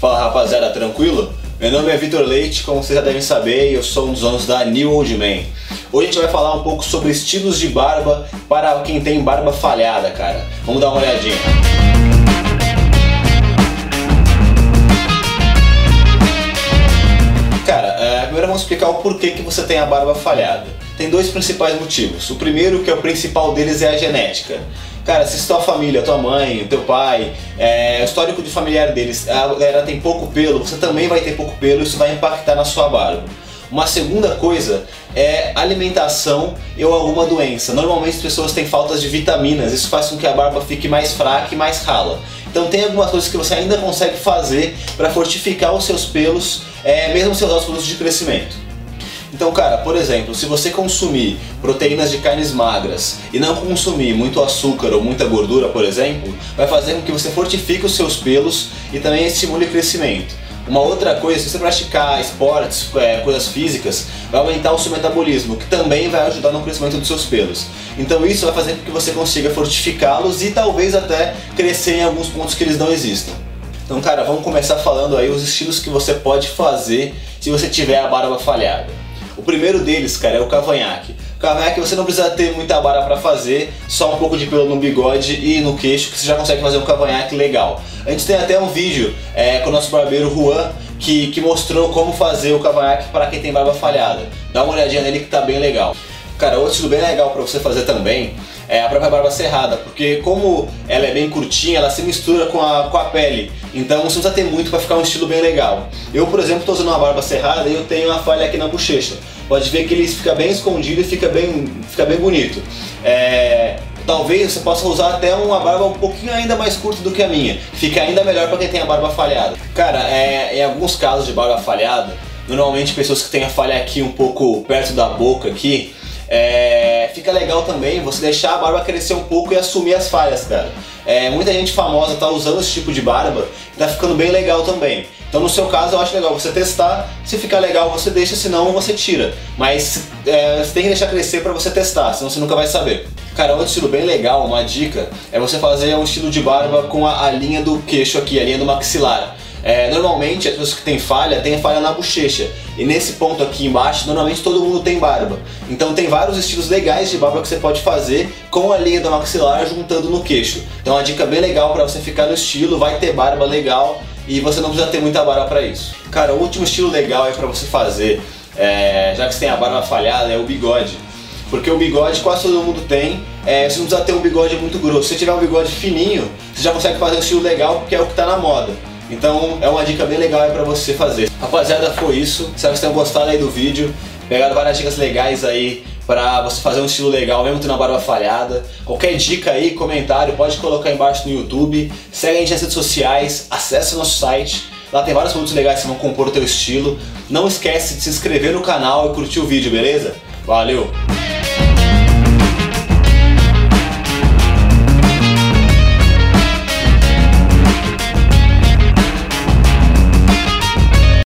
Fala rapaziada, tranquilo? Meu nome é Vitor Leite, como vocês já devem saber, eu sou um dos donos da New Old Man. Hoje a gente vai falar um pouco sobre estilos de barba para quem tem barba falhada, cara. Vamos dar uma olhadinha. Cara, é, primeiro vamos explicar o porquê que você tem a barba falhada. Tem dois principais motivos. O primeiro, que é o principal deles, é a genética. Cara, se tua família, tua mãe, teu pai, é, o histórico de familiar deles, a galera tem pouco pelo, você também vai ter pouco pelo, isso vai impactar na sua barba. Uma segunda coisa é alimentação ou alguma doença. Normalmente as pessoas têm faltas de vitaminas, isso faz com que a barba fique mais fraca e mais rala. Então tem algumas coisas que você ainda consegue fazer para fortificar os seus pelos, é, mesmo seus ósculos de crescimento. Então, cara, por exemplo, se você consumir proteínas de carnes magras e não consumir muito açúcar ou muita gordura, por exemplo, vai fazer com que você fortifique os seus pelos e também estimule o crescimento. Uma outra coisa, se você praticar esportes, é, coisas físicas, vai aumentar o seu metabolismo, que também vai ajudar no crescimento dos seus pelos. Então isso vai fazer com que você consiga fortificá-los e talvez até crescer em alguns pontos que eles não existam. Então, cara, vamos começar falando aí os estilos que você pode fazer se você tiver a barba falhada. O primeiro deles, cara, é o cavanhaque. Cavanhaque você não precisa ter muita barba para fazer, só um pouco de pelo no bigode e no queixo que você já consegue fazer um cavanhaque legal. A gente tem até um vídeo é, com o nosso barbeiro Juan que, que mostrou como fazer o cavanhaque para quem tem barba falhada. Dá uma olhadinha nele que tá bem legal. Cara, outro estilo bem legal para você fazer também é a própria barba cerrada, porque como ela é bem curtinha, ela se mistura com a, com a pele, então você não precisa ter muito para ficar um estilo bem legal. Eu, por exemplo, estou usando uma barba cerrada e eu tenho uma falha aqui na bochecha. Pode ver que ele fica bem escondido e fica bem, fica bem bonito. É, talvez você possa usar até uma barba um pouquinho ainda mais curta do que a minha, fica ainda melhor para quem tem a barba falhada. Cara, é, em alguns casos de barba falhada, normalmente pessoas que têm a falha aqui um pouco perto da boca aqui, é, fica legal também você deixar a barba crescer um pouco e assumir as falhas, cara. É, muita gente famosa tá usando esse tipo de barba e tá ficando bem legal também. Então no seu caso eu acho legal você testar, se ficar legal você deixa, senão você tira. Mas é, você tem que deixar crescer para você testar, senão você nunca vai saber. Cara, outro estilo bem legal, uma dica, é você fazer um estilo de barba com a, a linha do queixo aqui, a linha do maxilar. É, normalmente as pessoas que têm falha têm falha na bochecha e nesse ponto aqui embaixo normalmente todo mundo tem barba. Então tem vários estilos legais de barba que você pode fazer com a linha do maxilar juntando no queixo. Então uma dica bem legal para você ficar no estilo, vai ter barba legal e você não precisa ter muita barba para isso. Cara, o último estilo legal é para você fazer, é, já que você tem a barba falhada, é o bigode. Porque o bigode quase todo mundo tem, é, você não precisa ter um bigode muito grosso. Se você tiver um bigode fininho, você já consegue fazer um estilo legal porque é o que está na moda. Então é uma dica bem legal para você fazer. Rapaziada, foi isso. Espero que vocês tenham gostado aí do vídeo. Pegaram várias dicas legais aí para você fazer um estilo legal, mesmo tendo a barba falhada. Qualquer dica aí, comentário, pode colocar embaixo no YouTube. Segue a gente nas redes sociais, acesse o nosso site. Lá tem vários produtos legais que vão compor o teu estilo. Não esquece de se inscrever no canal e curtir o vídeo, beleza? Valeu!